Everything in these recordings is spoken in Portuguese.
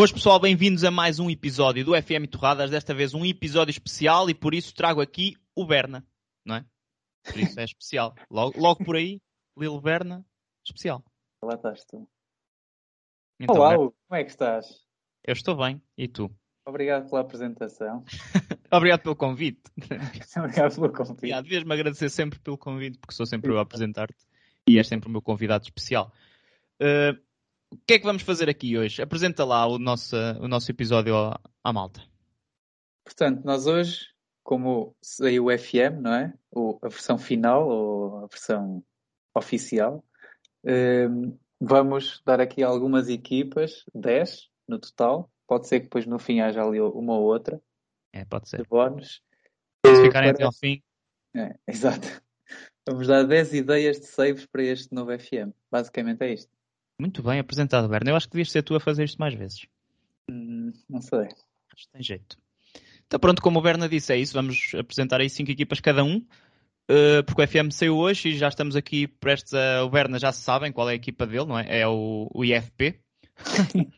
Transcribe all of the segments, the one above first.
Boas pessoal, bem-vindos a mais um episódio do FM Torradas, desta vez um episódio especial e por isso trago aqui o Berna, não é? Por isso é especial. Logo, logo por aí, Lilo Berna, especial. Lá estás tu. Então, Olá, Berna, como é que estás? eu estou bem, e tu? Obrigado pela apresentação. Obrigado pelo convite. Obrigado pelo convite. Yeah, devias-me agradecer sempre pelo convite, porque sou sempre eu a apresentar-te e és sempre o meu convidado especial. Uh, o que é que vamos fazer aqui hoje? Apresenta lá o nosso, o nosso episódio à, à malta. Portanto, nós hoje, como saiu o FM, não é? O, a versão final, ou a versão oficial, hum, vamos dar aqui algumas equipas, 10 no total. Pode ser que depois no fim haja ali uma ou outra É, pode de ser. bónus. Se ficarem para- até ao fim, É, exato. Vamos dar 10 ideias de saves para este novo FM. Basicamente é isto. Muito bem apresentado, Berna. Eu acho que devias ser tu a fazer isto mais vezes. Hum, não sei. Acho que tem jeito. Então pronto, como o Berna disse, é isso. Vamos apresentar aí cinco equipas cada um. Uh, porque o FM saiu hoje e já estamos aqui prestes a... O Berna já se sabem qual é a equipa dele, não é? É o, o IFP.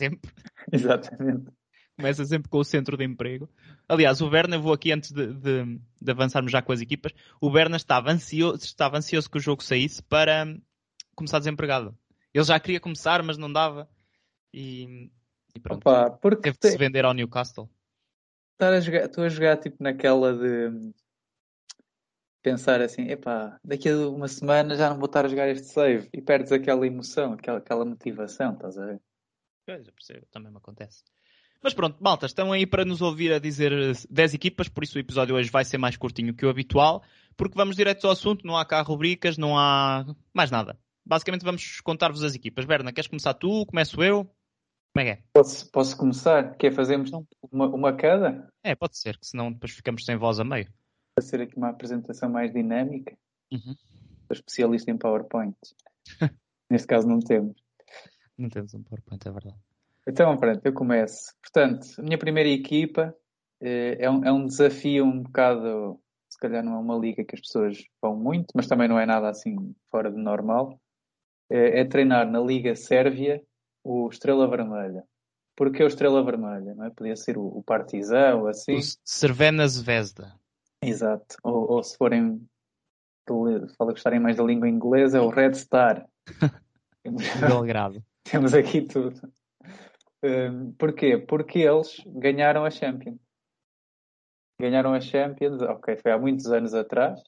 sempre. Exatamente. Começa sempre com o centro de emprego. Aliás, o Berna, vou aqui antes de, de- de avançarmos já com as equipas. O Berna estava ansioso, estava ansioso que o jogo saísse para começar desempregado. Ele já queria começar, mas não dava. E, e pronto. Opa, porque Teve de se vender ao Newcastle. estar a jogar, estou a jogar tipo naquela de pensar assim, epá, daqui a uma semana já não vou estar a jogar este save e perdes aquela emoção, aquela, aquela motivação, estás a ver? Pois, eu percebo, também me acontece. Mas pronto, malta, estão aí para nos ouvir a dizer eh, 10 equipas, por isso o episódio hoje vai ser mais curtinho que o habitual, porque vamos direto ao assunto, não há cá rubricas, não há mais nada. Basicamente vamos contar-vos as equipas. Berna, queres começar tu? Começo eu? Como é que é? Posso, posso começar? Quer fazermos uma, uma cada? É, pode ser, que senão depois ficamos sem voz a meio. Para ser aqui uma apresentação mais dinâmica. Uhum. Sou especialista em PowerPoint. Neste caso não temos. Não temos um PowerPoint, é verdade. Então, pronto, eu começo. Portanto, a minha primeira equipa eh, é um, é um desafio um bocado, se calhar não é uma liga que as pessoas vão muito, mas também não é nada assim fora de normal. É, é treinar na Liga Sérvia o Estrela Vermelha. Porquê o Estrela Vermelha? Não é? Podia ser o, o Partizan ou assim. O Cervena Zvezda. Exato. Ou, ou se forem, fala gostarem mais da língua inglesa, é o Red Star. Belgrado. Temos aqui tudo. Hum, porquê? Porque eles ganharam a Champions. Ganharam a Champions, ok, foi há muitos anos atrás,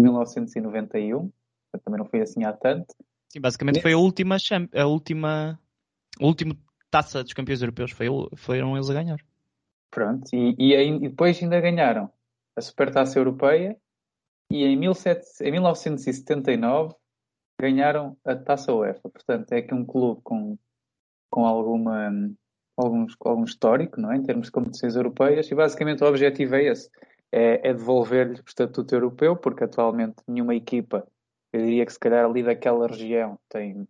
1991, portanto, também não foi assim há tanto. Sim, basicamente foi a última, a última, a última taça dos campeões europeus. Foi, foram eles a ganhar. Pronto, e, e, aí- e depois ainda ganharam a Supertaça Europeia e em, 17 em 1979 ganharam a Taça UEFA. Portanto, é aqui um clube com, com alguma, alguns, algum histórico, não é? Em termos de competições europeias, e basicamente o objetivo é esse: é, é devolver-lhe o estatuto europeu, porque atualmente nenhuma equipa, eu diria que se calhar ali daquela região, tem,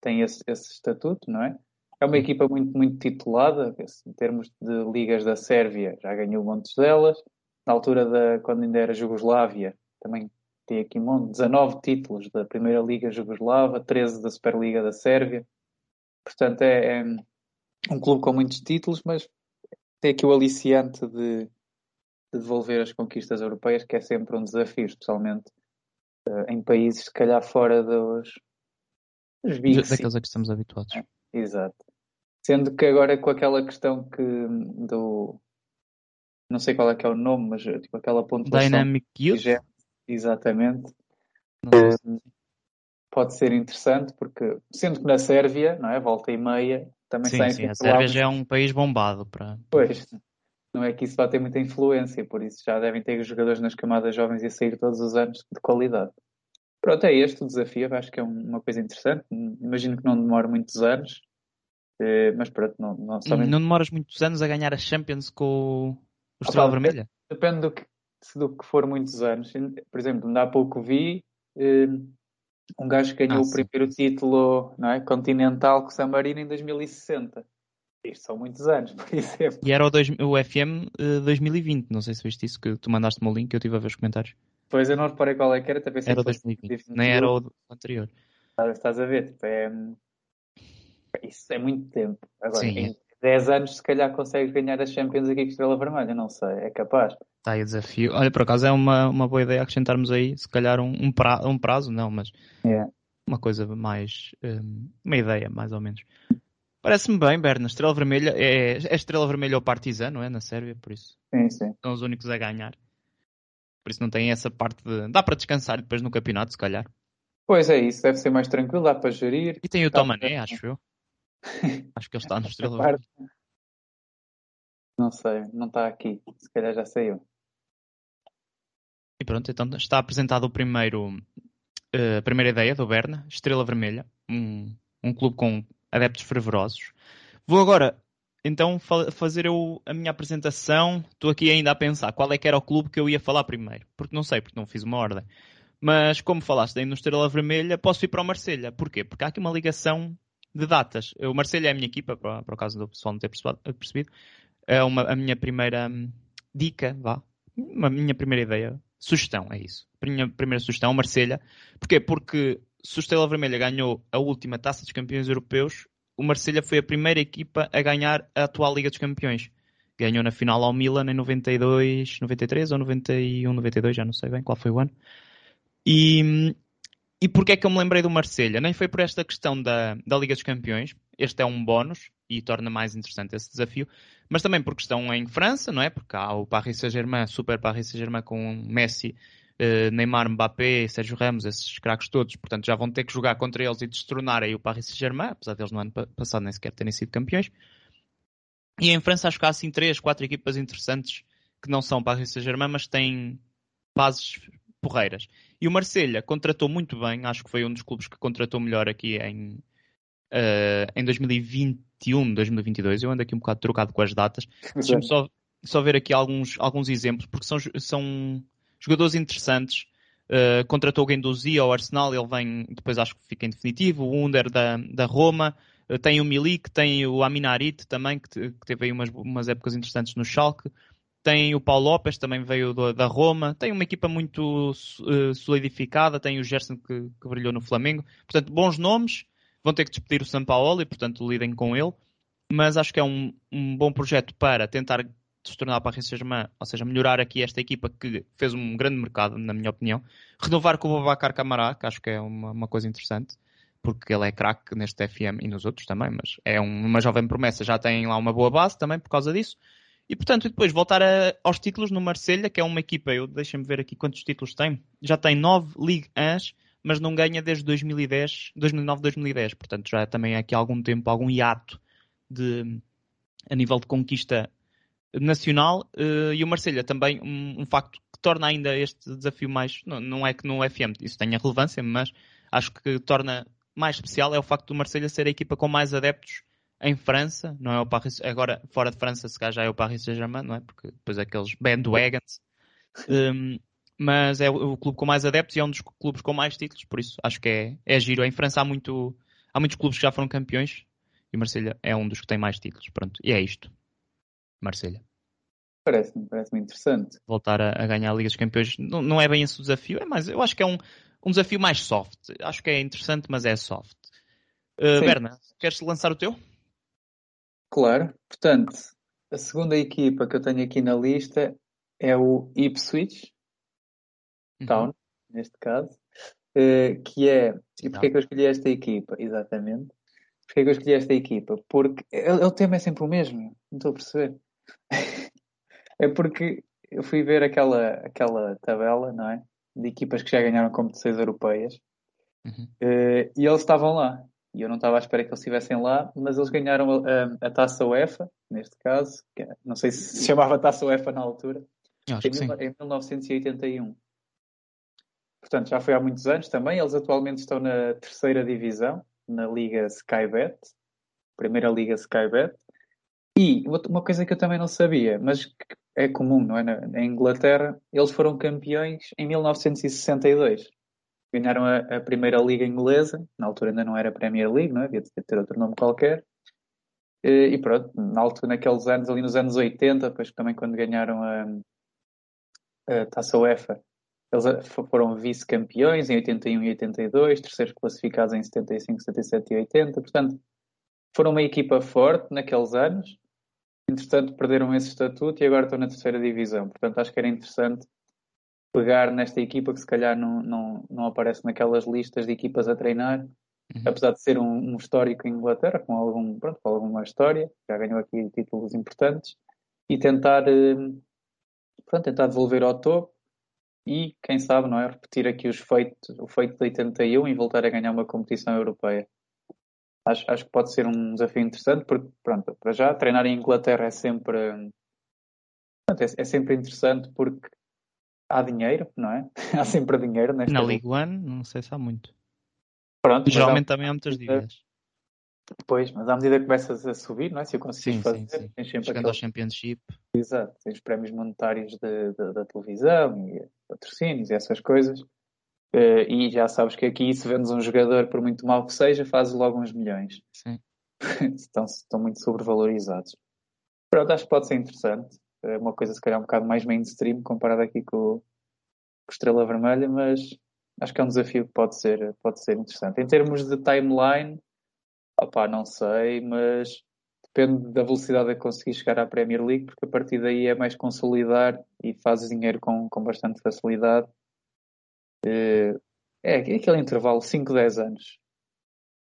tem esse, esse estatuto, não é? É uma equipa muito, muito titulada, em termos de ligas da Sérvia, já ganhou montes delas. Na altura da, quando ainda era Jugoslávia, também tem aqui um monte, 19 títulos da Primeira Liga Jugoslava, 13 da Superliga da Sérvia. Portanto, é, é um clube com muitos títulos, mas tem aqui o aliciante de, de devolver as conquistas europeias, que é sempre um desafio, especialmente em países, se calhar, fora dos, dos Big. Daqueles a que estamos habituados. Exato. Sendo que agora com aquela questão que do não sei qual é que é o nome, mas tipo aquela pontuação Dynamic Youth? vigente, exatamente. Se- pode ser interessante, porque sendo que na Sérvia, não é? Volta e meia, também Sim, sim, a Sérvia já é um país bombado para. Pois, não é que isso vai ter muita influência, por isso já devem ter jogadores nas camadas jovens e a sair todos os anos de qualidade. Pronto, é este o desafio, acho que é um- uma coisa interessante. Imagino que não demore muitos anos, eh, mas pronto, não, não, somente- Não demoras muitos anos a ganhar a Champions com o Ah, Estrela pá, Vermelha? depende do que, do que for muitos anos. Por exemplo, ainda há pouco vi eh, um gajo que ganhou Ah, o primeiro título não é, continental com o San Marino em 2060. Isto são muitos anos, por exemplo. E era o, dois- o FM eh, 2020, não sei se viste isso, que tu mandaste-me o link, eu estive a ver os comentários. Pois eu não reparei qual é que era, até pensei Era o que fosse 2020, 2021. nem era o anterior. Estás a ver? Tipo, é... Isso é muito tempo. Agora, Sim, em é. 10 anos, se calhar consegues ganhar as Champions aqui com Estrela Vermelha, não sei, é capaz. Está aí o desafio. Olha, por acaso é uma, uma boa ideia acrescentarmos aí, se calhar um, um, pra- um prazo, não, mas uma coisa mais. hum, uma ideia, mais ou menos. Parece-me bem, Berna. Estrela Vermelha é, é Estrela Vermelha ou Partizan, não é? Na Sérvia, por isso. Sim, sim. São os únicos a ganhar. Por isso não tem essa parte de. Dá para descansar depois no campeonato, se calhar. Pois é isso, deve ser mais tranquilo, dá para gerir. E tem o Tomané, acho eu. Acho que ele está no Estrela Vermelha. Não sei, não está aqui. Se calhar já saiu. E pronto, então está apresentado o primeiro, eh, a primeira ideia do Berna, Estrela Vermelha, um, um clube com adeptos fervorosos. Vou agora, então, fa- fazer eu a minha apresentação. Estou aqui ainda a pensar qual é que era o clube que eu ia falar primeiro, porque não sei, porque não fiz uma ordem. Mas como falaste aí no Estrela Vermelha, posso ir para o Marselha. Porquê? Porque há aqui uma ligação de datas. O Marselha é a minha equipa, para, o caso do pessoal não ter percebido. É uma, a minha primeira hum, dica, vá. Uma minha primeira ideia. Sugestão, é isso. Minha primeira sugestão, Marselha. Porquê? Porque se o Estrela Vermelha ganhou a última Taça dos Campeões Europeus, o Marselha foi a primeira equipa a ganhar a atual Liga dos Campeões. Ganhou na final ao Milan em 92, 93 ou 91, 92, já não sei bem qual foi o ano. E, e porquê é que eu me lembrei do Marselha? Nem foi por esta questão da, da Liga dos Campeões. Este é um bónus e torna mais interessante esse desafio. Mas também porque estão em França, não é? Porque há o Paris Saint-Germain, Super Paris Saint-Germain com Messi, Neymar, Mbappé, Sérgio Ramos, esses craques todos. Portanto, já vão ter que jogar contra eles e destronar aí o Paris Saint-Germain, apesar deles no ano pa- passado nem sequer terem sido campeões. E em França acho que há assim três, quatro equipas interessantes que não são Paris Saint-Germain, mas têm bases porreiras. E o Marselha contratou muito bem, acho que foi um dos clubes que contratou melhor aqui em, eh, em 2021, 2022. Eu ando aqui um bocado trocado com as datas. Deixa-me só, só ver aqui alguns, alguns exemplos, porque são, são jogadores interessantes. Uh, contratou o Guendouzi ao Arsenal, ele vem, depois acho que fica em definitivo. O Under da, da Roma, Uh, tem o Milik, tem o Aminarit também, que, que teve aí umas, umas épocas interessantes no Schalke. Tem o Paulo Lopes, também veio do- da Roma. Tem uma equipa muito uh, solidificada. Tem o Gerson, que, que brilhou no Flamengo. Portanto, bons nomes. Vão ter que despedir o São Paulo e, portanto, lidem com ele. Mas acho que é um, um bom projeto para tentar se tornar para a Saint-Germain, ou seja, melhorar aqui esta equipa que fez um grande mercado, na minha opinião. Renovar com o Babacar Camará, que acho que é uma, uma coisa interessante, porque ele é craque neste FM e nos outros também, mas é um- uma jovem promessa, já tem lá uma boa base também por causa disso. E portanto, depois voltar a- aos títulos no Marselha, que é uma equipa, eu deixem-me ver aqui quantos títulos tem. Já tem 9 Ligue 1, mas não ganha desde 2010, 2009, 2010. Portanto, já também há aqui algum tempo, algum hiato de, a nível de conquista nacional. eh, e o Marselha também, um, um facto que torna ainda este desafio mais. Não, não é que no FM isso tenha relevância, mas acho que torna mais especial é o facto do Marselha ser a equipa com mais adeptos em França, não é o Paris, agora fora de França se calhar já é o Paris Saint-Germain, não é? Porque depois aqueles bandwagons. Um, mas é o, o clube com mais adeptos e é um dos clubes com mais títulos, por isso acho que é, é giro. Em França há, muito, há muitos clubes que já foram campeões e o Marselha é um dos que tem mais títulos. Pronto, e é isto. Marselha. Parece-me parece interessante. Voltar a, a ganhar a Liga dos Campeões não, não é bem esse o desafio, é mais, eu acho que é um, um desafio mais soft. Acho que é interessante, mas é soft. Uh. Berna, queres lançar o teu? Claro. Portanto, a segunda equipa que eu tenho aqui na lista é o Ipswich Uhum. Town, neste caso, eh, que é. E porquê é que eu escolhi esta equipa? Exatamente. Porquê é que eu escolhi esta equipa? Porque o o tema é sempre o mesmo, não estou a perceber. É porque eu fui ver aquela, aquela tabela, não é? De equipas que já ganharam competições europeias Uhum. Eh, e eles estavam lá. E eu não estava à espera que eles estivessem lá, mas eles ganharam a, a taça UEFA, neste caso, que é- não sei se se chamava taça UEFA na altura, em, mil- em 1981. Portanto, já foi há muitos anos também. Eles atualmente estão na terceira divisão, na Liga Skybet, primeira Liga Skybet. E uma coisa que eu também não sabia, mas que é comum, não é? Na, Inglaterra, eles foram campeões em 1962. Ganharam a, a primeira Liga Inglesa, na altura ainda não era Premier League, não é? Devia ter outro nome qualquer. E, pronto, na altura, naqueles anos, ali nos anos 80, depois também quando ganharam a, a Taça UEFA, eles fo- foram vice-campeões em 81 e 82, terceiros classificados em 75, 77 e 80. Portanto, foram uma equipa forte naqueles anos. Entretanto, perderam esse estatuto e agora estão na terceira divisão. Portanto, acho que era interessante pegar nesta equipa que se calhar não, não, não aparece naquelas listas de equipas a treinar, Uhum. apesar de ser um, um histórico em Inglaterra, com, algum, pronto, com alguma história, já ganhou aqui títulos importantes, e tentar, eh, pronto, tentar devolver ao topo e, quem sabe, não é, repetir aqui os feitos, o feito de 81 e voltar a ganhar uma competição europeia. Acho, acho que pode ser um desafio interessante, porque, pronto, para já, treinar em Inglaterra é sempre, pronto, é, é sempre interessante porque há dinheiro, não é? há sempre dinheiro nesta Na. League One, não sei se há muito. Pronto, mas há- Geralmente também há muitas dívidas. Pois, mas à medida que começas a subir, não é? Se eu conseguir fazer, sim, sim. tens sempre Chegando ao aquele Championship. Exato, tens prémios monetários da televisão e patrocínios e essas coisas. Eh, e já sabes que aqui, se vendes um jogador, por muito mal que seja, fazes logo uns milhões. Sim. estão, estão muito sobrevalorizados. Pronto, acho que pode ser interessante. É uma coisa, se calhar, um bocado mais mainstream comparado aqui com, o- com Estrela Vermelha, mas acho que é um desafio que pode ser, pode ser interessante. Em termos de timeline, opá, não sei, mas depende da velocidade a que conseguir chegar à Premier League, porque a partir daí é mais consolidar e fazes dinheiro com, com bastante facilidade. É, é aquele intervalo 5, 10 anos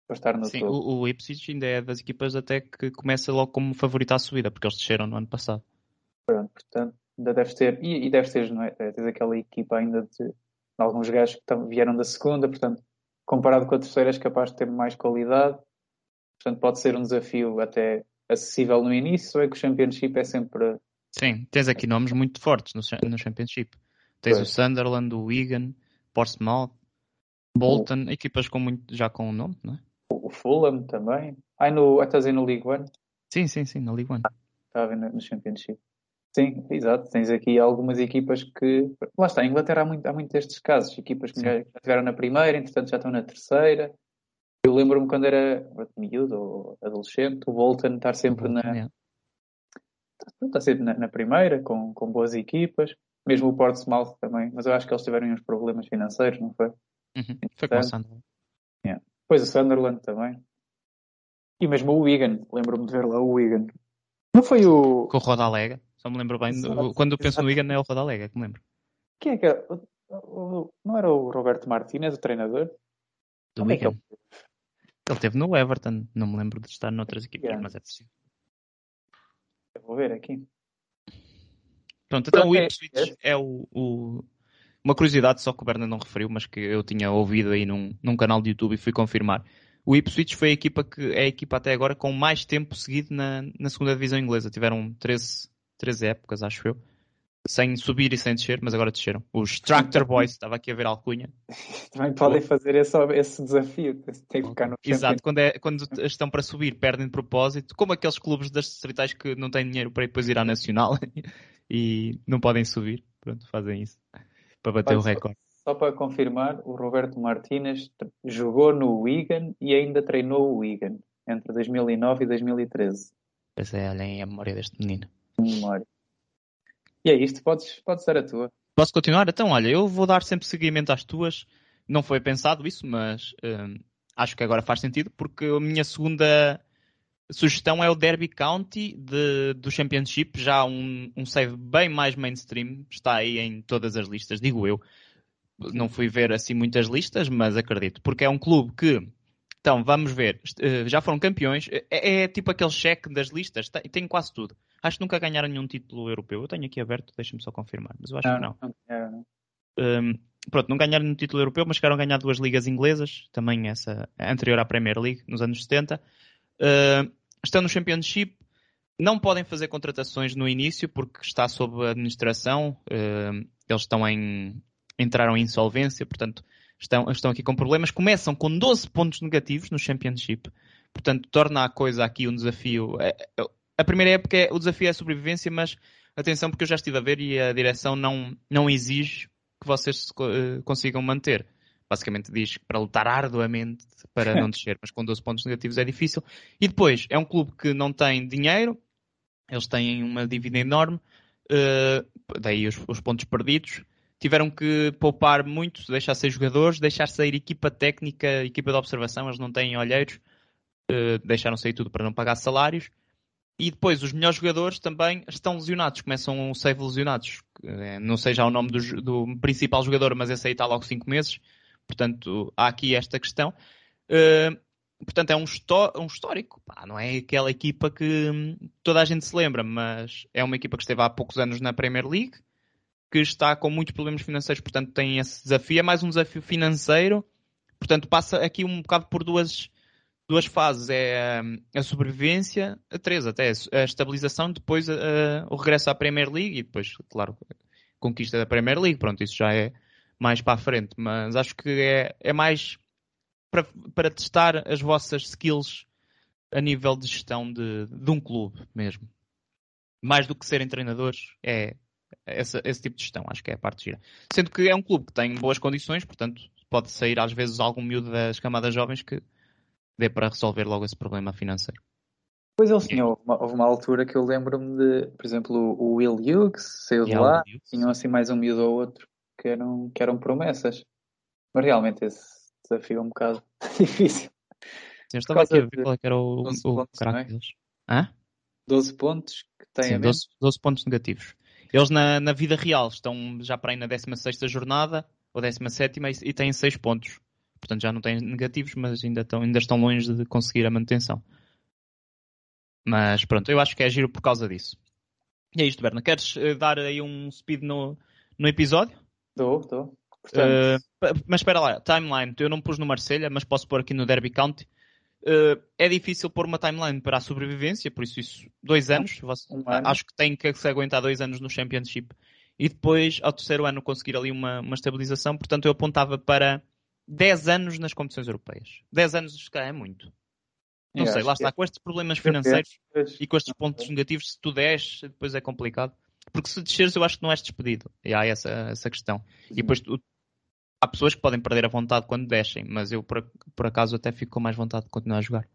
para estar no Sim, topo. o, o Ipswich ainda é das equipas até que começa logo como favorita à subida, porque eles desceram no ano passado. Portanto, ainda deves ter, e, e deves ter, não é? Tens aquela equipa ainda de, de alguns gajos que tam- vieram da segunda, portanto, comparado com a terceira, és capaz de ter mais qualidade. Portanto, pode ser um desafio até acessível no início, é que o Championship é sempre. Sim, tens aqui nomes muito fortes no, no Championship. Tens Pois. o Sunderland, o Wigan, Portsmouth, Bolton, equipas com muito, já com o nome, não é? O Fulham também. Ai, no, estás aí no League One? Sim, sim, sim, na League One. Estava a ver no, no Championship. Sim, exato. Tens aqui algumas equipas que. Lá está, em Inglaterra há muito, há muito destes casos. Equipas que Sim. já estiveram na primeira, entretanto já estão na terceira. Eu lembro-me quando era miúdo ou adolescente, o Bolton estar sempre na, está sempre na, na primeira, com, com boas equipas. Mesmo o Portsmouth também. Mas eu acho que eles tiveram uns problemas financeiros, não foi? Uhum. Foi com o Sunderland. Depois o Sunderland também. E mesmo o Wigan. Lembro-me de ver lá o Wigan. Não foi o. Com o Rodalega. Só me lembro bem. Exato, quando eu penso no exato. Wigan é o Rodalega, que me lembro. Quem é que era? O- o- Não era o Roberto Martínez, o treinador? Do Onde é Wigan. Ele esteve no Everton. Não me lembro de estar noutras equipas, Yeah. mas é possível. Eu vou ver aqui. Pronto, então o é- Ipswich é o, o- Uma curiosidade só que o Bernard não referiu, mas que eu tinha ouvido aí num, num canal de YouTube e fui confirmar. O Ipswich foi a equipa que é a equipa até agora com mais tempo seguido na, na segunda divisão inglesa. Tiveram 13, 13 épocas, acho eu. Sem subir e sem descer, mas agora desceram. Os Tractor Boys, estava aqui a ver a alcunha. Também podem fazer esse, esse desafio. Tem que ficar no Exato, quando, é, quando estão para subir, perdem de propósito, como aqueles clubes das distritais que não têm dinheiro para depois ir à Nacional e não podem subir. Pronto, fazem isso para bater Olha, o só- recorde. Só para confirmar, o Roberto Martínez jogou no Wigan e ainda treinou o Wigan entre 2009 e 2013. Pois é, olhem a memória deste menino. memória. E é isto, podes, podes dar a tua. Posso continuar? Então, olha, eu vou dar sempre seguimento às tuas. Não foi pensado isso, mas hum, acho que agora faz sentido, porque a minha segunda sugestão é o Derby County de- do Championship, já um, um save bem mais mainstream, está aí em todas as listas, digo eu. Não fui ver assim muitas listas, mas acredito, porque é um clube que, então, vamos ver, eh, já foram campeões, é, é tipo aquele cheque das listas, tem, tem quase tudo. Acho que nunca ganharam nenhum título europeu. Eu tenho aqui aberto, deixa-me só confirmar, mas eu acho que não. não, não, não. Um, pronto, não ganharam no título europeu, mas chegaram a ganhar duas ligas inglesas, também essa anterior à Premier League, nos anos 70. Uh, estão no Championship, não podem fazer contratações no início porque está sob administração, uh, eles estão em, entraram em insolvência, portanto estão, estão aqui com problemas. Começam com 12 pontos negativos no Championship, portanto torna a coisa aqui um desafio. A primeira época é, o desafio é a sobrevivência, mas atenção porque eu já estive a ver e a direção não, não exige que vocês eh, consigam manter. Basicamente diz que para lutar arduamente para não descer, mas com 12 pontos negativos é difícil. E depois, é um clube que não tem dinheiro, eles têm uma dívida enorme, eh, daí os, os pontos perdidos. Tiveram que poupar muito, deixar sair jogadores, deixar sair equipa técnica, equipa de observação, eles não têm olheiros, eh, deixaram sair tudo para não pagar salários. E depois os melhores jogadores também estão lesionados, começam a save lesionados. Eh, Não sei já o nome do, do principal jogador, mas esse aí está logo 5 meses. Portanto, há aqui esta questão. Eh, portanto, é um, um histórico. Pá, não é aquela equipa que hum, toda a gente se lembra, mas é uma equipa que esteve há poucos anos na Premier League, que está com muitos problemas financeiros, portanto tem esse desafio. É mais um desafio financeiro. Portanto, passa aqui um bocado por duas, duas fases. É hum, a sobrevivência, a três até, a estabilização, depois eh, o regresso à Premier League e depois, claro, a conquista da Premier League. Pronto, isso já é mais para a frente. Mas acho que é, é mais para, para testar as vossas skills a nível de gestão de, de um clube mesmo. Mais do que serem treinadores, é essa- esse tipo de gestão, acho que é a parte gira. Sendo que é um clube que tem boas condições, portanto, pode sair às vezes algum miúdo das camadas jovens que dê para resolver logo esse problema financeiro. Pois eles tinham, houve uma, houve uma altura que eu lembro-me de, por exemplo, o Will Hughes saiu de lá, tinham assim mais um miúdo ou outro que eram, que eram promessas. Mas realmente esse desafio é um bocado difícil. Sim, eu estava aqui a ver de qual é que era o, 12 o pontos, é? deles. Hã? 12 pontos que têm Sim, a menos. 12, 12 pontos negativos. Eles na, na vida real estão já para aí na 16 jornada ou 17 e, e têm 6 pontos. Portanto já não têm negativos, mas ainda estão, ainda estão longe de conseguir a manutenção. Mas pronto, eu acho que é giro por causa disso. E é isto, Berna. Queres eh, dar aí um speed no, no episódio? Dou, dou. Uh, Portanto, pa- mas espera lá, timeline. Eu não pus no Marselha, mas posso pôr aqui no Derby County. Uh, é difícil pôr uma timeline para a sobrevivência, por isso, isso dois anos. Você- um. Acho que tem que se aguentar dois anos no Championship. E depois, ao terceiro ano, conseguir ali uma, uma estabilização. Portanto, eu apontava para 10 anos nas competições europeias. 10 anos, se calhar, é muito. Não eu sei, acho lá está. é. Com estes problemas financeiros Pois. e com estes pontos negativos, se tu desces, depois é complicado. Porque se desceres, eu acho que não és despedido. E há essa, essa questão. E depois tu- há pessoas que podem perder a vontade quando descem, mas eu por, por acaso até fico com mais vontade de continuar a jogar.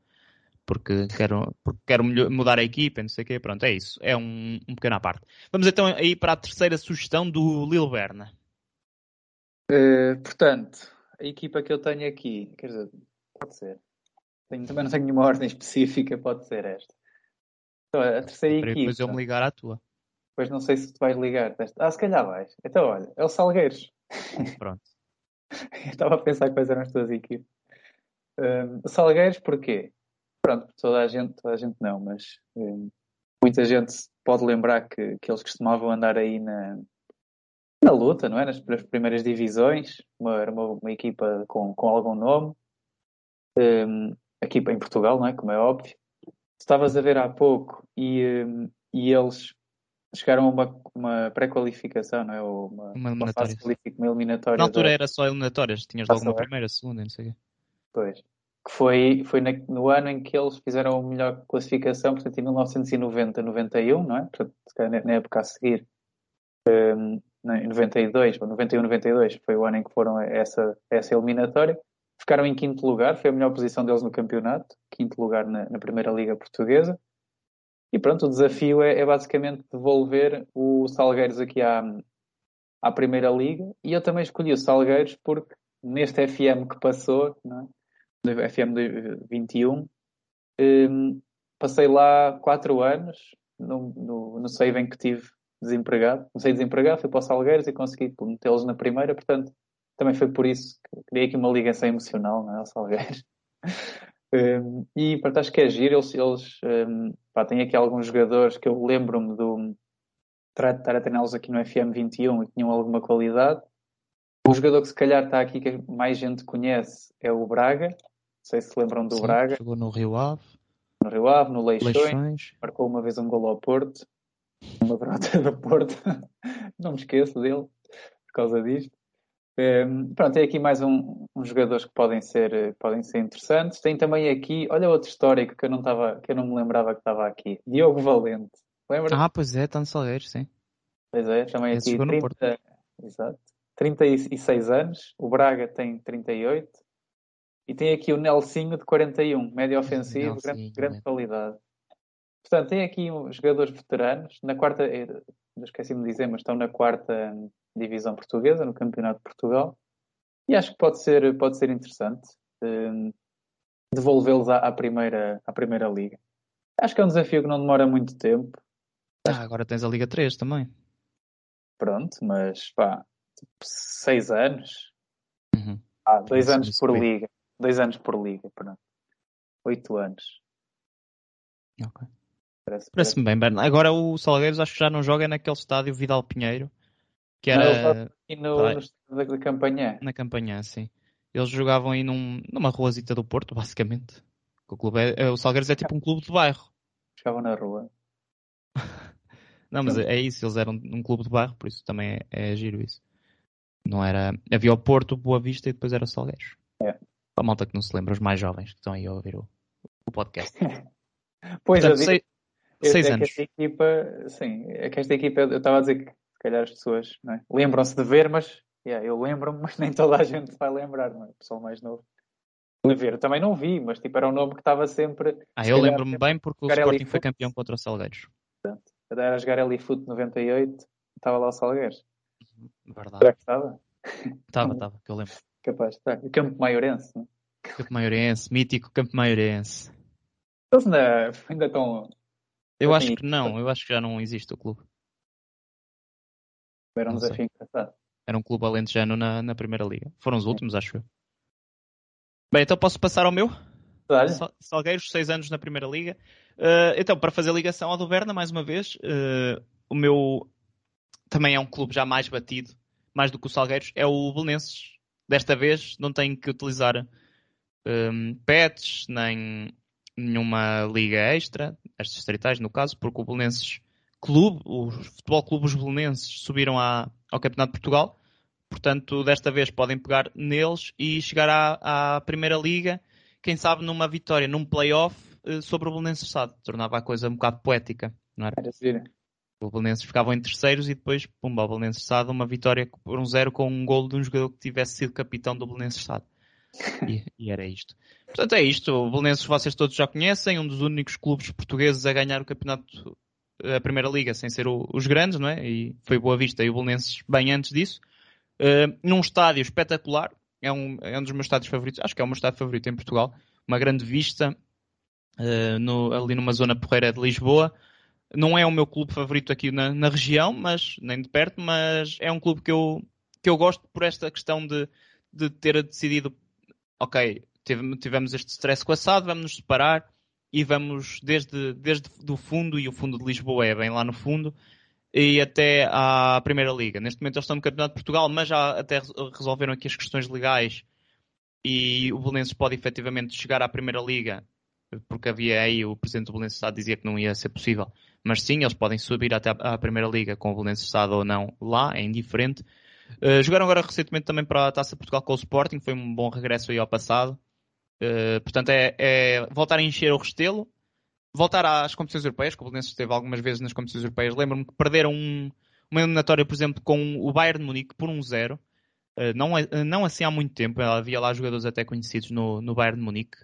Porque quero, porque quero mudar a equipa, não sei o quê. Pronto, é isso. É um, um pequeno à parte. Vamos então aí para a terceira sugestão do Lil Berna. Eh, portanto, a equipa que eu tenho aqui, quer dizer, pode ser. Tenho- também não tenho nenhuma ordem específica, pode ser esta. Então, a terceira Para equipa, depois eu me ligar à tua. depois não sei se tu vais ligar. desta- Ah, se calhar vais. Então, olha, é o Salgueiros. Pronto. Eu estava a pensar quais eram as tuas equipas. Um, o Salgueiros, porquê? Pronto, toda a gente, toda a gente não, mas um, muita gente pode lembrar que, que eles costumavam andar aí na, na luta, não é? Nas, nas primeiras divisões, uma, era uma, uma equipa com, com algum nome. Um, equipa em Portugal, não é? Como é óbvio. Estavas a ver há pouco e, um, e eles chegaram a uma, uma pré-qualificação, não é? Ou uma, Uma uma fase uma eliminatória. Na altura da- era só eliminatórias. Tinhas logo Taça uma primeira, segunda, não sei o quê. Pois. Que foi, foi na- no ano em que eles fizeram a melhor classificação, portanto, em 1990, 91, não é? Portanto, na- na época a seguir, um, em 92, ou 91, 92, foi o ano em que foram a essa, essa eliminatória. Ficaram em quinto lugar, foi a melhor posição deles no campeonato, quinto lugar na, na Primeira Liga Portuguesa. E pronto, o desafio é, é basicamente devolver o Salgueiros aqui à, à Primeira Liga. E eu também escolhi o Salgueiros porque neste FM que passou, é? FM de 21, um, passei lá quatro anos no, no, no save em que tive desempregado. Comecei desempregado, fui para o Salgueiros e consegui metê-los na primeira, portanto, também foi por isso que criei aqui uma ligação emocional não é, ao Salgueiros. Um, e pronto, acho que é giro, eles, eles um, pá, têm aqui alguns jogadores que eu lembro-me do estar a- estar a treiná-los aqui no FM 21 e tinham alguma qualidade. O jogador que se calhar está aqui que mais gente conhece é o Braga. Não sei se se lembram do Sim, Braga, Jogou no Rio Ave, no Rio Ave, no Leixões. Leixões. Marcou uma vez um gol ao Porto. Uma derrota do Porto. Não me esqueço dele por causa disto. Ehm, pronto, tem aqui mais um, uns jogadores que podem ser, podem ser interessantes. Tem também aqui, olha outro histórico que eu não, estava, que eu não me lembrava que estava aqui. Diogo Valente. Lembra? Ah, pois é, está no Salgueiros, sim. Pois é, também Esse aqui jogou no 30, exato, 36 anos. O Braga tem 38. E tem aqui o Nelsinho de 41, médio ofensivo, grande, Nelsinho, grande é. qualidade. Portanto, tem aqui uns jogadores veteranos. Na quarta, eh, esqueci-me de dizer, mas estão na quarta hum, divisão portuguesa, no Campeonato de Portugal. E acho que pode ser, pode ser interessante hum, devolvê-los à, à primeira, à primeira liga. Acho que é um desafio que não demora muito tempo. Ah, agora tens a Liga 3 também. Pronto, mas pá, tipo, seis anos. Uhum. Ah, dois anos por bem. liga. Dois anos por liga, pronto. Oito anos. Ok. Parece, Parece-me bem, Berna. Agora o Salgueiros acho que já não joga naquele estádio Vidal Pinheiro, que era E no, Vai. no da, campanha. na campanha, sim. Eles jogavam aí num, numa ruazita do Porto, basicamente. O, clube é- é- o Salgueiros é tipo um clube de bairro. Chegavam na rua. Não, mas é, é isso, eles eram um clube de bairro, por isso também é, é giro isso. Não era. Havia o Porto, Boa Vista e depois era o Salgueiros. É. Para a malta que não se lembra, os mais jovens que estão aí a ouvir o, o podcast. Pois, Portanto, sei- eu- seis é anos. Que esta equipa, sim, é que esta equipa, eu estava a dizer que se calhar as pessoas é? lembram-se de ver, mas yeah, eu lembro-me, mas nem toda a gente vai lembrar, não é? O pessoal mais novo. De ver, eu também não vi, mas tipo, era um nome que estava sempre. Ah, eu lembro-me bem porque o Sporting foi campeão contra o Salgueiros. Era a jogar ali Foot 98, estava lá o Salgueiros. Verdade. Será que estava? Estava, estava, que eu lembro. Capaz. O Campo Maiorense, não é? Campo Maiorense, mítico Campo Maiorense. Eles ainda, ainda estão. Eu acho que não, eu acho que já não existe o clube. Era um desafio engraçado. Era um clube alentejano na, na primeira liga. Foram os últimos, acho eu. Bem, então posso passar ao meu? Salgueiros, seis anos na primeira liga. Uh, então, para fazer ligação ao do Berna, mais uma vez, uh, o meu também é um clube já mais batido, mais do que o Salgueiros, é o Belenenses. Desta vez não tenho que utilizar um, pets, nem nenhuma liga extra, as distritais no caso, porque o Belenenses Clube, o Futebol Clube Os Belenenses subiram à, ao Campeonato de Portugal, portanto desta vez podem pegar neles e chegar à, à Primeira Liga, quem sabe numa vitória, num play-off eh, sobre o Belenenses Sado. Tornava a coisa um bocado poética, não era? era. O Belenenses ficavam em terceiros e depois, pumba, o Belenenses Sado, uma vitória por um zero com um golo de um jogador que tivesse sido capitão do Belenenses Sado. E, e era isto. Portanto, é isto. O Belenenses vocês todos já conhecem, um dos únicos clubes portugueses a ganhar o campeonato, a Primeira Liga, sem ser o- os grandes, não é? E foi Boa Vista e o Belenenses bem antes disso. Uh, num estádio espetacular, é um, é um dos meus estádios favoritos, acho que é o meu estádio favorito em Portugal. Uma grande vista, uh, no- ali numa zona porreira de Lisboa. Não é o meu clube favorito aqui na, na região, mas nem de perto, mas é um clube que eu, que eu gosto por esta questão de, de ter decidido, ok, tive- tivemos este stress com a SAD, vamos nos separar e vamos desde, desde do fundo, e o fundo de Lisboa é bem lá no fundo, e até à Primeira Liga. Neste momento eles estão no Campeonato de Portugal, mas já até res- resolveram aqui as questões legais e o Belenenses pode efetivamente chegar à Primeira Liga, porque havia aí o Presidente do Belenenses Estado dizia que não ia ser possível. Mas sim, eles podem subir até à Primeira Liga com o Belenenses Estado ou não lá, é indiferente. Uh, jogaram agora recentemente também para a Taça Portugal com o Sporting, foi um bom regresso aí ao passado. Uh, portanto, é, é voltar a encher o restelo, voltar às competições europeias, que o Belenenses esteve algumas vezes nas competições europeias. Lembro-me que perderam um, uma eliminatória, por exemplo, com o Bayern de Munique por 1-0. Uh, não, é- não assim há muito tempo, havia lá jogadores até conhecidos no, no Bayern de Munique.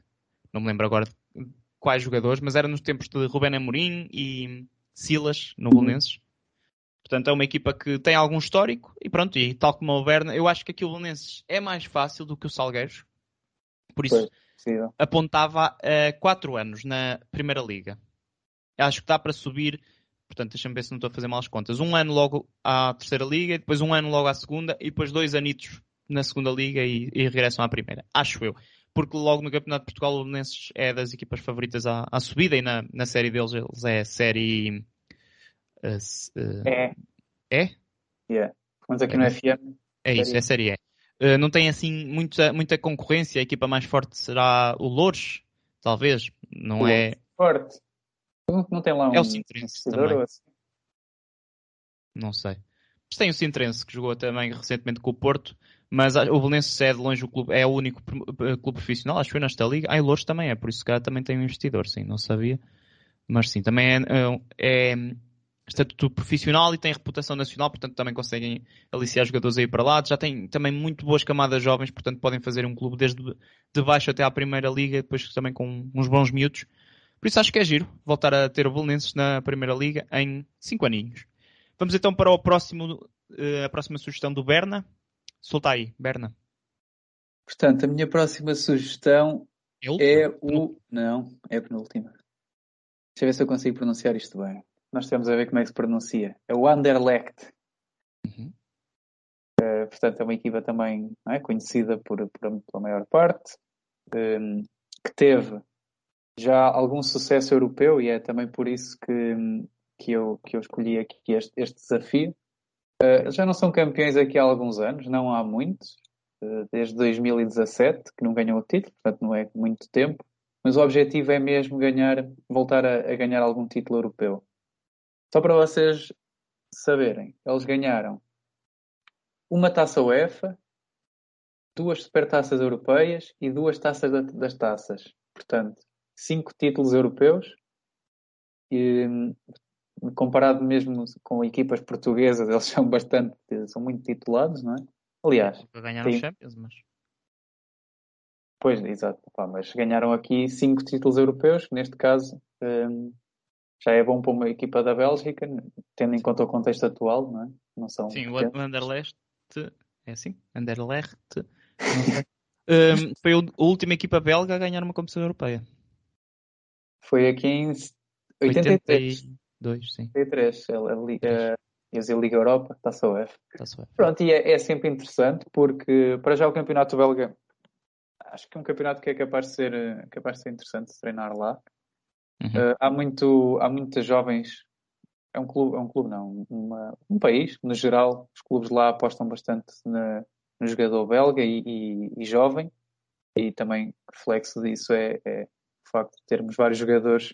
Não me lembro agora de quais jogadores, mas era nos tempos de Rubén Amorim e Silas no Belenenses. Portanto, é uma equipa que tem algum histórico e pronto, e tal como o Berna, eu acho que aqui o Belenenses é mais fácil do que o Salgueiros. Por isso, Pois. Apontava a 4 anos na Primeira Liga. Acho que dá para subir, portanto, deixa-me ver se não estou a fazer mal as contas. Um ano logo à Terceira Liga, depois um ano logo à Segunda e depois dois anitos na Segunda Liga e, e regressam à Primeira. Acho eu. Porque logo no Campeonato de Portugal o Belenenses é das equipas favoritas à, à subida e na, na série deles eles é a série... eh, É. é? Yeah. Mas aqui É, no FM. É isso, é Série E. Uh, não tem assim muita, muita concorrência. A equipa mais forte será o Louros, talvez. Não é. Forte. Não, não tem lá um É o Sintrense também. assim? Não sei. Mas tem o Sintrense, que jogou também recentemente com o Porto. Mas o Belenenses é de longe o clube, é o único eh, clube profissional, acho que foi nesta liga. Ah, e o Louros também é, por isso que também tem um investidor, sim, não sabia. Mas sim, também é, é, é estatuto profissional e tem reputação nacional, portanto também conseguem aliciar jogadores aí para lá. Já tem também muito boas camadas jovens, portanto podem fazer um clube desde de baixo até à primeira liga, depois também com uns bons miúdos. Por isso acho que é giro voltar a ter o Belenenses na primeira liga em 5 aninhos. Vamos então para o próximo, eh, a próxima sugestão do Berna. Solta aí, Berna. Portanto, a minha próxima sugestão Eu? é o. Não, é a penúltima. Deixa eu ver se eu consigo pronunciar isto bem. Nós temos a ver como é que se pronuncia. É o Anderlecht. Uhum. Eh, portanto, é uma equipa também é, conhecida por, por- pela maior parte, ehm, que teve já algum sucesso europeu e é também por isso que, que, eu, que eu escolhi aqui este, este desafio. Eles já não são campeões aqui há alguns anos, não há muitos, eh, desde 2017 que não ganham o título, portanto não é muito tempo, mas o objetivo é mesmo ganhar, voltar a, a ganhar algum título europeu. Só para vocês saberem, eles ganharam uma taça UEFA, duas supertaças europeias e duas taças da- das taças. Portanto, cinco títulos europeus. E, hum, comparado mesmo com equipas portuguesas, eles são bastante, são muito titulados, não é? Aliás, Para ganhar os Sim. Champions, mas. pois, exato, pá, mas ganharam aqui cinco títulos europeus, que neste caso hum, já é bom para uma equipa da Bélgica, tendo em conta o contexto atual, não é? Não são Sim, o pequenos. Anderlecht. É assim? Anderlecht. Um, foi o- a última equipa belga a ganhar uma competição europeia. Foi aqui em 83. 82, sim. 83, a, a, Liga- a, a Liga Europa, Taça UEFA. Está-se bem. Pronto, e é, é sempre interessante porque para já o campeonato belga acho que é um campeonato que é capaz de ser, capaz de ser interessante de treinar lá. Uhum. Eh, há, muito, há muitas jovens, é um clube, é um clube não, uma- um país, no geral, os clubes lá apostam bastante na- no jogador belga e, e- e jovem, e também reflexo disso é, é o facto de termos vários jogadores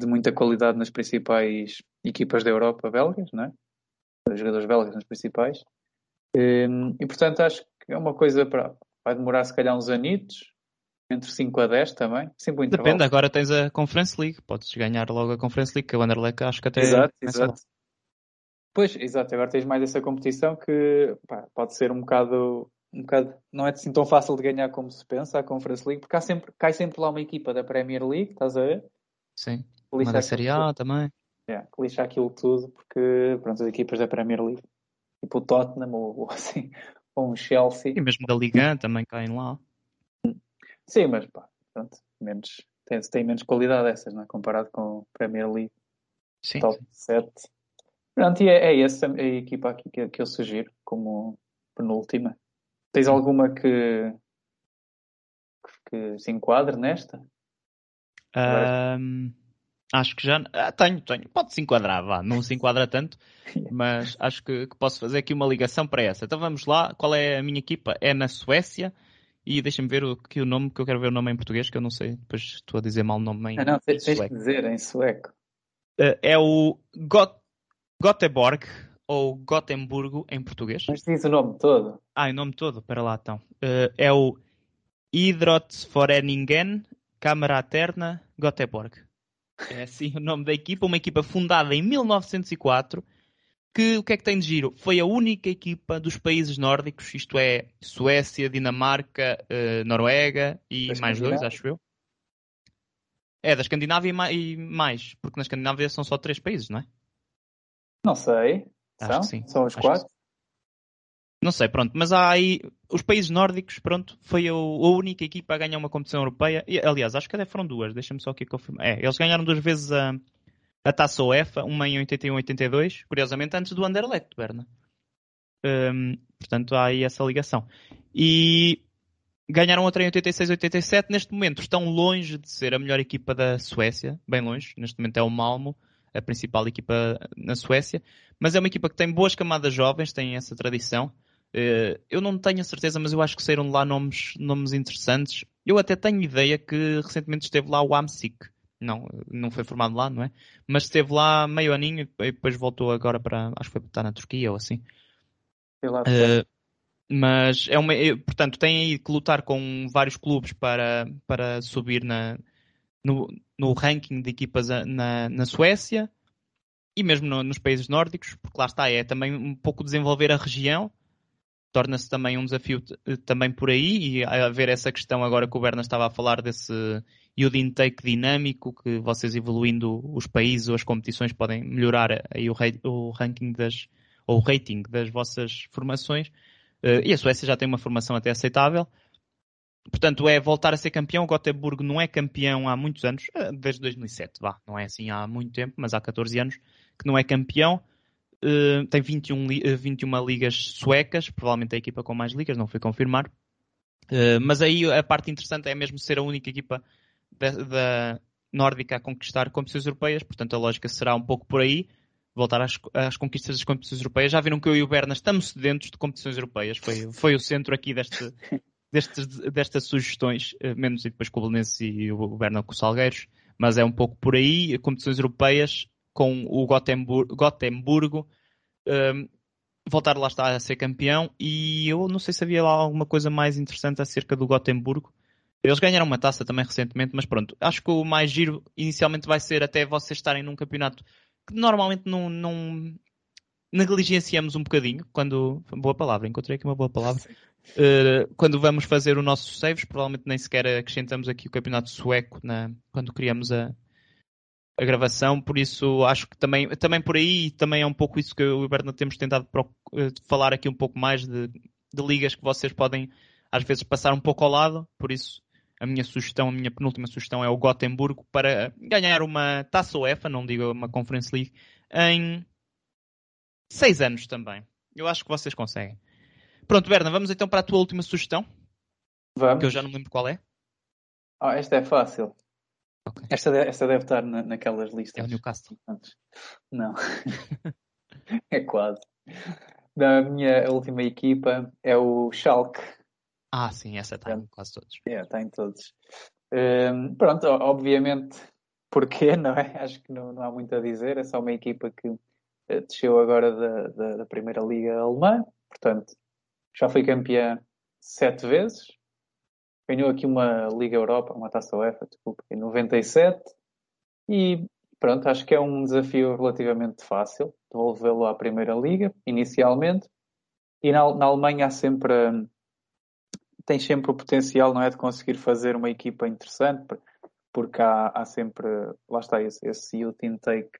de muita qualidade nas principais equipas da Europa belgas, não é? Os jogadores belgas nas principais. Hum, E portanto acho que é uma coisa para. Vai demorar se calhar uns anitos, entre 5 a 10 também. Sempre um intervalo. Depende, agora tens a Conference League. Podes ganhar logo a Conference League, que o Anderlecht acho que até. Exato, começa exato. Pois, exato, agora tens mais essa competição que pá, pode ser um bocado, um bocado, não é assim tão fácil de ganhar como se pensa a Conference League, porque há sempre, cai sempre lá uma equipa da Premier League, estás a ver? Sim. Uma da Série. A também. Yeah, que lixa aquilo tudo, porque pronto, as equipas da Premier League, tipo o Tottenham ou, ou assim, ou um Chelsea. E mesmo da Liga 1 também caem lá. Sim, mas pá, pronto, menos, tem, tem menos qualidade essas, não é? Comparado com a Premier League. Sim. top sim. 7. Pronto, e é, é essa a equipa aqui que, que eu sugiro como penúltima. Tens alguma que, que se enquadre nesta? Ahm, acho que já. Ah, tenho, tenho. Pode se enquadrar, vá. Não se enquadra tanto, mas acho que, que posso fazer aqui uma ligação para essa. Então vamos lá. Qual é a minha equipa? É na Suécia. E deixa-me ver o, aqui o nome, que eu quero ver o nome em português, que eu não sei. Depois estou a dizer mal o nome em Ah, não, tens, tens que dizer em sueco. Ah, é o Got Göteborg, ou Gotemburgo em português. Mas diz o nome todo. Ah, o nome todo, para lá então. Eh, é o Idrottsforeningen Kameraterna Göteborg. É assim o nome da equipa, uma equipa fundada em 1904, que o que é que tem de giro? Foi a única equipa dos países nórdicos, isto é, Suécia, Dinamarca, eh, Noruega e Da mais dois, acho eu. É, da Escandinávia e ma- mais, porque na Escandinávia são só três países, não é? Não sei. Acho São? sim. São os Acho quatro? Não sei, pronto, mas há aí os países nórdicos, pronto, foi a, a única equipa a ganhar uma competição europeia. E, aliás, acho que até foram duas, deixa-me só aqui confirmar. É, eles ganharam duas vezes a, a taça UEFA, uma em 81 e 82, curiosamente antes do Anderlecht, Berna. Hum, portanto, há aí essa ligação. E ganharam outra em 86 e 87. Neste momento estão longe de ser a melhor equipa da Suécia, bem longe. Neste momento é o Malmo, a principal equipa na Suécia. Mas é uma equipa que tem boas camadas jovens, tem essa tradição. Eh, eu não tenho a certeza, mas eu acho que saíram de lá nomes, nomes interessantes. Eu até tenho ideia que recentemente esteve lá o Amsic. Não, não foi formado lá, não é? Mas esteve lá meio aninho e depois voltou agora para. Acho que foi para estar na Turquia ou assim. Sei lá, Eh, mas é uma, eh, portanto, tem aí que lutar com vários clubes para, para subir na, no, no ranking de equipas a- na, na Suécia e mesmo no- nos países nórdicos, porque lá está, é também um pouco desenvolver a região, torna-se também um desafio eh, também por aí e a haver essa questão agora que o Berna estava a falar desse yield intake dinâmico, que vocês evoluindo os países ou as competições podem melhorar aí o, o ranking das, ou o rating das vossas formações. Eh, e a Suécia já tem uma formação até aceitável. Portanto, é voltar a ser campeão. O Gotemburgo não é campeão há muitos anos, eh, desde 2007, vá. Não é assim há muito tempo, mas há 14 anos que não é campeão. Eh, tem 21, li- eh, 21 ligas suecas, provavelmente a equipa com mais ligas, não fui confirmar. Eh, mas aí a parte interessante é mesmo ser a única equipa da, da nórdica a conquistar competições europeias, portanto a lógica será um pouco por aí, voltar às, às conquistas das competições europeias. Já viram que eu e o Berna estamos sedentos de competições europeias, foi, foi o centro aqui deste, destes, destas sugestões, eh, menos e depois com o Belenenses e o Berna com o Salgueiros, mas é um pouco por aí, competições europeias com o Gotemburgo, Gotemburgo ehm, voltar lá está a ser campeão e eu não sei se havia lá alguma coisa mais interessante acerca do Gotemburgo. Eles ganharam uma taça também recentemente, mas pronto, acho que o mais giro inicialmente vai ser até vocês estarem num campeonato que normalmente não, não negligenciamos um bocadinho quando. Boa palavra, encontrei aqui uma boa palavra. Uh, quando vamos fazer o nosso saves, provavelmente nem sequer acrescentamos aqui o campeonato sueco na, quando criamos a, a gravação, por isso acho que também, também por aí também é um pouco isso que eu e o Berna temos tentado eh, falar aqui um pouco mais de, de ligas que vocês podem às vezes passar um pouco ao lado, por isso a minha sugestão, a minha penúltima sugestão é o Gotemburgo para ganhar uma taça UEFA, não digo uma Conference League, em seis anos também. Eu acho que vocês conseguem. Pronto, Berna, vamos então para a tua última sugestão, Vamos. que eu já não lembro qual é. Ah, esta é fácil. Ok. Esta, de- esta deve estar na- naquelas É listas. o Newcastle. Antes. Não. é quase. Da minha última equipa é o Schalke. Ah, sim, essa está em quase todos. É, está em todos. Hum, pronto, obviamente, porquê, não é? Acho que não, não há muito a dizer. É só uma equipa que eh, desceu agora da, da, da Primeira Liga Alemã. Portanto, já foi campeã sete vezes. Ganhou aqui uma Liga Europa, uma Taça UEFA, desculpa, em 97. E pronto, acho que é um desafio relativamente fácil devolvê-lo à Primeira Liga, inicialmente. E na, na Alemanha há sempre, hum, tem sempre o potencial, não é, de conseguir fazer uma equipa interessante, por- porque há, há sempre, lá está, esse, esse youth intake,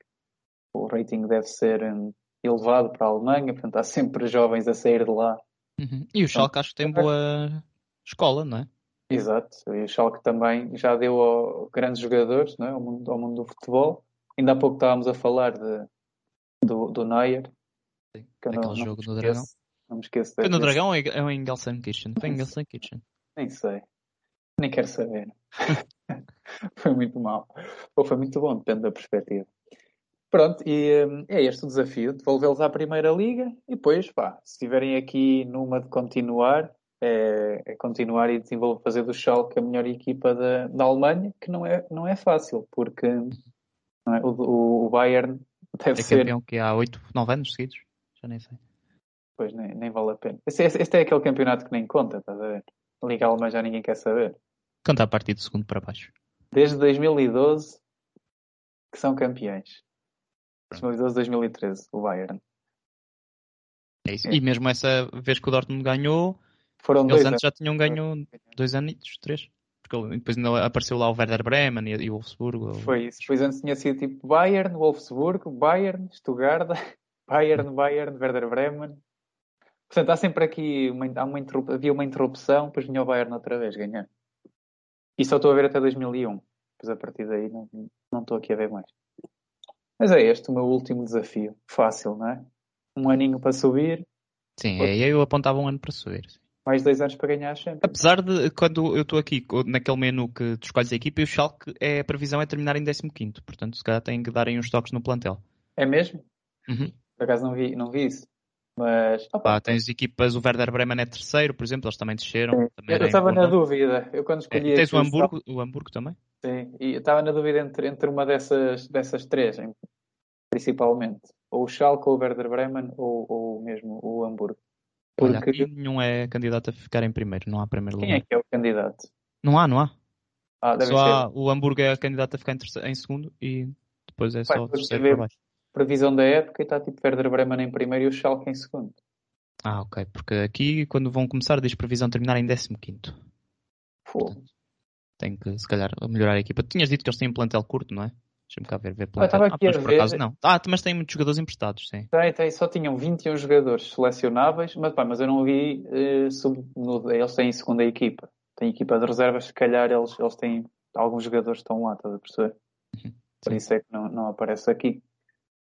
o rating deve ser hum, elevado para a Alemanha, portanto há sempre jovens a sair de lá. Uhum. E o Schalke acho que tem boa escola, não é? Exato, e o Schalke também já deu ao, grandes jogadores não é? ao, mundo, ao mundo do futebol. Ainda há pouco estávamos a falar de, do, do Neuer, Sim, que eu não, não jogo me do Dragão. Não me esqueço Foi no Dragão ou é ou em Gelsenkirchen? Foi em Gelsenkirchen. Nem sei. Nem quero saber. foi muito mal. Ou foi muito bom, depende da perspectiva. Pronto, e hum, é este o desafio, devolvê-los à Primeira Liga e depois, pá, se estiverem aqui numa de continuar, é, é continuar e desenvolver, fazer do Schalke a melhor equipa da, da Alemanha, que não é, não é fácil, porque é? o, o, o Bayern deve É ser, campeão que há 8, 9 anos seguidos. Já nem sei. Pois nem, nem vale a pena. Este, este- é aquele campeonato que nem conta, estás a ver? Liga Alemã já ninguém quer saber. Conta a partir do segundo para baixo. Desde 2012 que são campeões. 2012, 2013, o Bayern. É isso. É. E mesmo essa vez que o Dortmund ganhou, Foram eles dois antes já anos. tinham ganho dois anos, três. Porque depois ainda apareceu lá o Werder Bremen e, e o Wolfsburgo. Foi isso. Depois antes tinha sido tipo Bayern, Wolfsburgo, Bayern, Stuttgart, Bayern, Bayern, Werder Bremen. Portanto, há sempre aqui uma, há uma havia uma interrupção, depois vinha o Bayern outra vez ganhar. E só estou a ver até 2001. Depois a partir daí não, não estou aqui a ver mais. Mas é este o meu último desafio. Fácil, não é? Um aninho para subir, Sim, aí eu apontava um ano para subir. sim. mais dois anos para ganhar a Champions. Apesar de quando eu estou aqui naquele menu que tu escolhes a equipa o Schalke é, a previsão é terminar em 15 portanto se calhar têm que darem uns toques no plantel. É mesmo? Uhum. Por acaso não vi, não vi isso. Mas, opa, Pá, tens equipas, o Werder Bremen é terceiro, por exemplo, eles também desceram. Também eu estava na dúvida. Eu quando É, escolhi tens o Hamburgo, o Hamburgo também? Sim, e eu estava na dúvida entre, entre uma dessas, dessas três, principalmente. Ou o Schalke, ou o Werder Bremen, ou, ou mesmo o Hamburgo. Olha, Porque aqui nenhum é candidato a ficar em primeiro, não há primeiro quem lugar. é que é o candidato? Não há, não há. Ah, Só há, o Hamburgo é candidato a ficar em, terceiro- em segundo e depois é Vai, só o terceiro para baixo. Previsão da época e está tipo Werder Bremen em primeiro e o Schalke em segundo. Ah, ok. Porque aqui, quando vão começar, diz previsão terminar em 15. Fogo. Tem que, se calhar, melhorar a equipa. Tu tinhas dito que eles têm um plantel curto, não é? Deixa-me cá ver. ver Ah, plantel. aqui mas a por ver. acaso não. Ah, mas têm muitos jogadores emprestados, sim. Tem, tem, só tinham 21 jogadores selecionáveis, mas, pá, mas eu não vi eh, sub- no- eles têm segunda equipa. Tem equipa de reservas, se calhar eles, eles têm alguns jogadores que estão lá, estás a perceber? Por Sim. isso é que não, não aparece aqui.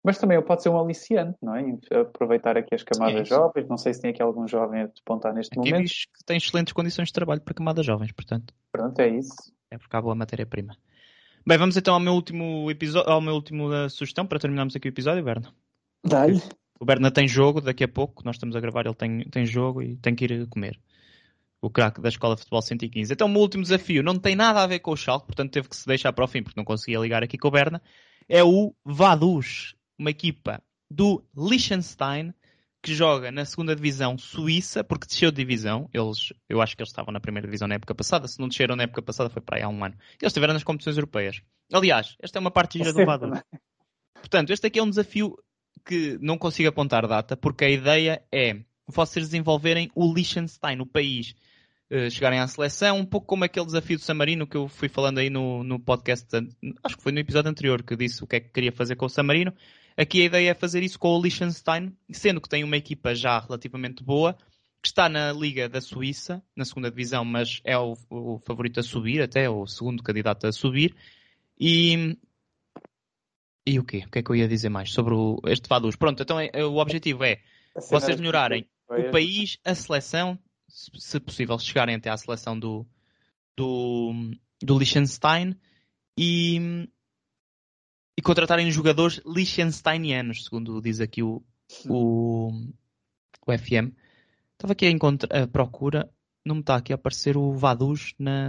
Mas também pode ser um aliciante, não é? Aproveitar aqui as camadas isso. jovens. Não sei se tem aqui algum jovem a despontar neste Aqui momento. diz que tem excelentes condições de trabalho para camadas jovens, portanto, Pronto, é isso. é porque há boa matéria-prima. Bem, vamos então ao meu último episódio, ao meu último uh, sugestão para terminarmos aqui o episódio, Berna. Dá-lhe. O Berna tem jogo daqui a pouco, nós estamos a gravar, ele tem, tem jogo e tem que ir comer. O craque da Escola de Futebol 115. Então, o meu último desafio não tem nada a ver com o Schalke, portanto teve que se deixar para o fim, porque não conseguia ligar aqui com o Berna. É o Vaduz, uma equipa do Liechtenstein, que joga na segunda divisão suíça, porque desceu de divisão. Eles, eu acho que eles estavam na primeira divisão na época passada. Se não desceram na época passada, foi para aí há um ano. Eles estiveram nas competições europeias. Aliás, esta é uma parte gira do é? Portanto, este aqui é um desafio que não consigo apontar data, porque a ideia é vocês desenvolverem o Liechtenstein, o país, eh, chegarem à seleção, um pouco como aquele desafio do San Marino que eu fui falando aí no, no podcast, acho que foi no episódio anterior que disse o que é que queria fazer com o San Marino. Aqui a ideia é fazer isso com o Liechtenstein, sendo que tem uma equipa já relativamente boa, que está na Liga da Suíça, na segunda divisão, mas é o, o favorito a subir, até o segundo candidato a subir. E, e o quê? O que é que eu ia dizer mais sobre o- este Vaduz? Pronto, então é- é- o objetivo é vocês melhorarem o país, a seleção, se se possível, chegarem até à seleção do, do, do Liechtenstein e, e contratarem jogadores liechtensteinianos, segundo diz aqui o, o, o FM. Estava aqui a, encontra- a procura, não me está aqui a aparecer o Vaduz na,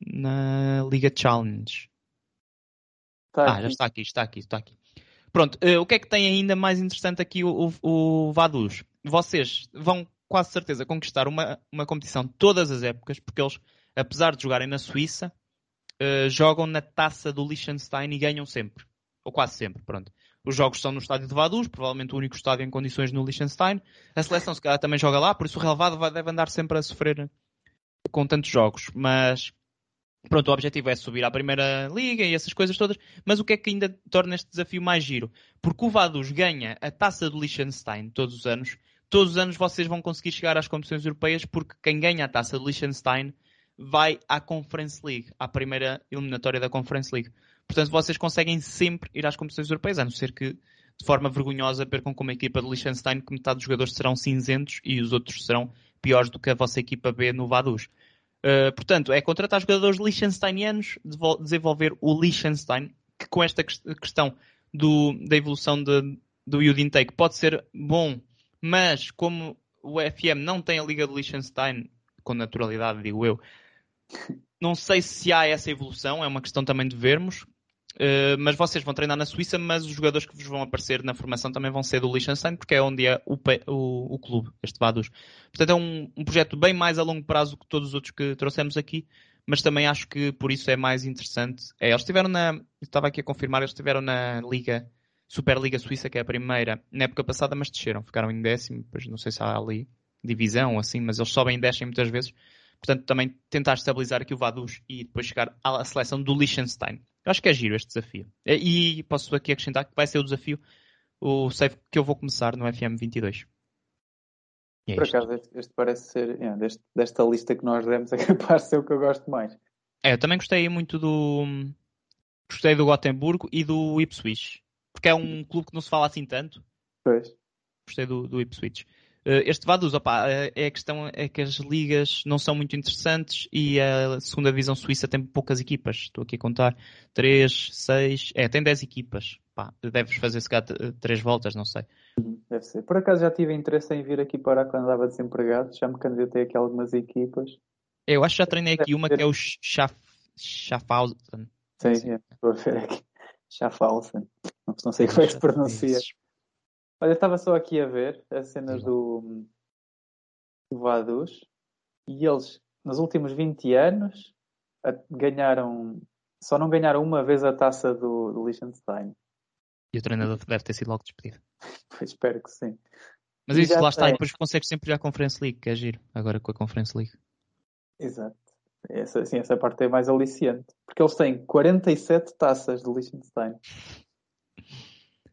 na Liga Challenge. Tá Ah, já está aqui, está aqui, está aqui. Pronto, eh, o que é que tem ainda mais interessante aqui o, o, o Vaduz? Vocês vão quase certeza conquistar uma, uma competição todas as épocas, porque eles, apesar de jogarem na Suíça, eh, jogam na taça do Liechtenstein e ganham sempre. Ou quase sempre, pronto. Os jogos são no estádio de Vaduz, provavelmente o único estádio em condições no Liechtenstein. A seleção, se calhar, também joga lá, por isso o relevado vai, deve andar sempre a sofrer com tantos jogos. Mas, pronto, o objetivo é subir à primeira liga e essas coisas todas. Mas o que é que ainda torna este desafio mais giro? Porque o Vaduz ganha a taça do Liechtenstein todos os anos. Todos os anos vocês vão conseguir chegar às competições europeias porque quem ganha a taça do Liechtenstein vai à Conference League, à primeira eliminatória da Conference League. Portanto, vocês conseguem sempre ir às competições europeias, a não ser que de forma vergonhosa percam como a equipa do Liechtenstein, que metade dos jogadores serão cinzentos e os outros serão piores do que a vossa equipa B no Vaduz. Uh, portanto, é contratar jogadores liechtensteinianos, desenvolver o Liechtenstein, que com esta ques- questão do- da evolução de- do yield intake pode ser bom, mas como o FM não tem a Liga do Liechtenstein, com naturalidade, digo eu, não sei se há essa evolução, é uma questão também de vermos. Uh, mas vocês vão treinar na Suíça, mas os jogadores que vos vão aparecer na formação também vão ser do Liechtenstein, porque é onde é o, o, o clube, este Vaduz. Portanto, é um, um projeto bem mais a longo prazo que todos os outros que trouxemos aqui, mas também acho que por isso é mais interessante. É, eles estiveram na. Estava aqui a confirmar, eles estiveram na Liga, Superliga Suíça, que é a primeira, na época passada, mas desceram, ficaram em décimo, depois não sei se há ali divisão assim, mas eles sobem e descem muitas vezes. Portanto, também tentar estabilizar aqui o Vaduz e depois chegar à seleção do Liechtenstein. Eu acho que é giro este desafio. E posso aqui acrescentar que vai ser o desafio, o save que eu vou começar no FM 22. E é Por acaso, este, este parece ser, é, deste- desta lista que nós demos, é capaz de ser o que eu gosto mais. É, eu também gostei muito do. Gostei do Gotemburgo e do Ipswich. Porque é um clube que não se fala assim tanto. Pois. Gostei do, do Ipswich. Eh, Este Vaduz, opá, eh, é a questão é que as ligas não são muito interessantes e a segunda divisão suíça tem poucas equipas. Estou aqui a contar 3, 6, é, tem 10 equipas. pá, deves fazer se calhar t- três voltas, não sei. Deve ser. Por acaso já tive interesse em vir aqui parar quando andava desempregado. Já me candidatei aqui a algumas equipas. Eu acho que já treinei aqui uma que é o Schaff, Schaffhausen. Sim, Sim. é, estou a ver aqui. Schaffhausen. Não, não sei como é que se pronuncia. Olha, eu estava só aqui a ver as cenas Sim. do, do Vaduz e eles, nos últimos 20 anos, a- ganharam, só não ganharam uma vez a taça do, do Liechtenstein. E o treinador deve ter sido logo despedido. Pois espero que sim. Mas E isso já lá está, e depois consegues sempre ir à Conference League, que é giro, agora com a Conference League. Exato. Essa, assim, essa parte é mais aliciante. Porque eles têm 47 taças de Liechtenstein.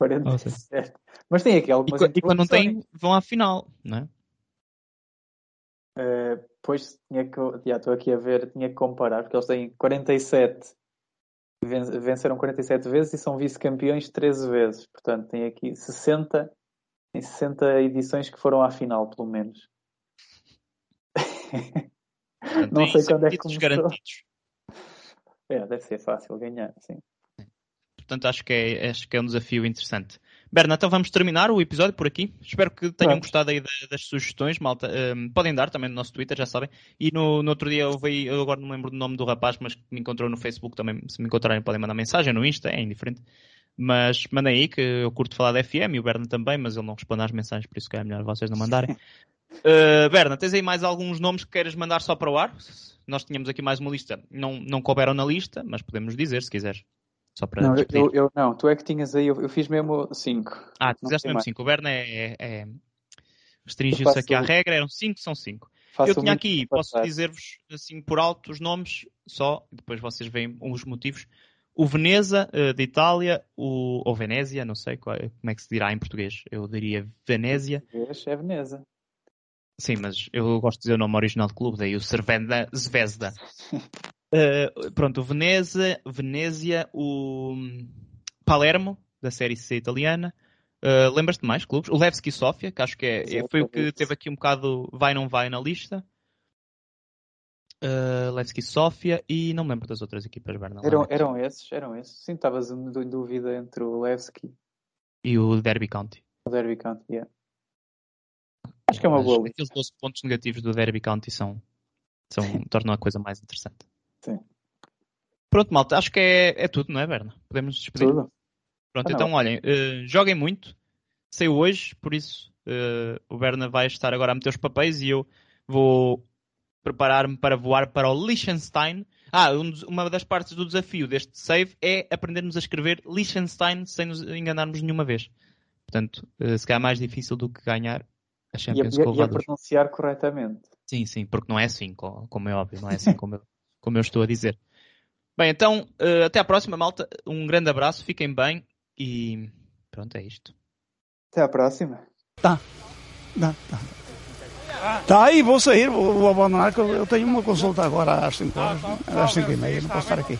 47. Mas tem aqui algumas e quando não tem, vão à final, não é? Uh, pois tinha que, já estou aqui a ver, tinha que comparar, porque eles têm 47, ven- venceram 47 vezes e são vice-campeões 13 vezes. Portanto, tem aqui 60, tem 60 edições que foram à final, pelo menos. Não sei quando é que começou. garantidos. É, deve ser fácil ganhar, sim. Portanto, acho que, é, acho que é um desafio interessante. Berna, então vamos terminar o episódio por aqui. Espero que tenham gostado aí da- das sugestões, malta. Ahm, podem dar também no nosso Twitter, já sabem. E no, no outro dia eu vi, eu agora não me lembro do nome do rapaz, mas que me encontrou no Facebook também. Se me encontrarem, podem mandar mensagem no Insta, é indiferente. Mas mandem aí que eu curto falar da FM e o Berna também, mas ele não responde às mensagens, por isso que é melhor vocês não mandarem. Uh, Berna, tens aí mais alguns nomes que queiras mandar só para o ar? Nós tínhamos aqui mais uma lista. Não, não couberam na lista, mas podemos dizer se quiseres. Só para Não, eu, eu- não, tu é que tinhas aí, eu, eu fiz mesmo 5. Ah, tu fizeste mesmo mais. 5. O Berna é, é- restringiu-se Eu faço aqui à regra, eram 5, são 5. Faço Eu tinha aqui, posso dizer-vos assim por alto os nomes só, e depois vocês veem os motivos. O Veneza, eh, de Itália, o, ou Venésia, não sei qual- como é que se dirá em português. Eu diria Venésia. Vês? É Veneza. Sim, mas eu gosto de dizer o nome original do clube, daí o Cervenda Zvezda. Eh, pronto, o Veneza, Venezia, o Palermo, da Série C italiana. Eh, Lembras-te de mais clubes? O Levski Sofia, que acho que é, Exato, foi o que teve aqui um bocado vai não vai na lista. Uh, Levski Sofia e não me lembro das outras equipas, Berna. Eram, eram esses, eram esses. Sim, estavas em dúvida entre o Levski E o Derby County. o Derby County. yeah. Acho que é uma boa lista. Aqueles 12 pontos negativos do Derby County são, são, tornam a coisa mais interessante. Sim. Pronto, malta, acho que é, é tudo, não é, Berna? Podemos nos despedir. Tudo. Pronto, Ah, não. então olhem, eh, joguem muito. Saiu hoje, por isso eh, o Berna vai estar agora a meter os papéis e eu vou preparar-me para voar para o Liechtenstein. Ah, um uma das partes do desafio deste save é aprendermos a escrever Liechtenstein sem nos enganarmos nenhuma vez. Portanto, eh, se calhar é mais difícil do que ganhar a Champions e a- com o e a pronunciar corretamente. Sim, sim, porque não é assim, co- como é óbvio, não é assim como eu, como eu estou a dizer. Bem, então, eh, até à próxima, malta. Um grande abraço, fiquem bem e pronto, é isto. Até à próxima. Tá. Tá, tá. Tá aí, vou sair, vou, vou abandonar, que eu, eu tenho uma consulta agora às 5 horas, às 5 e meia, não posso estar aqui.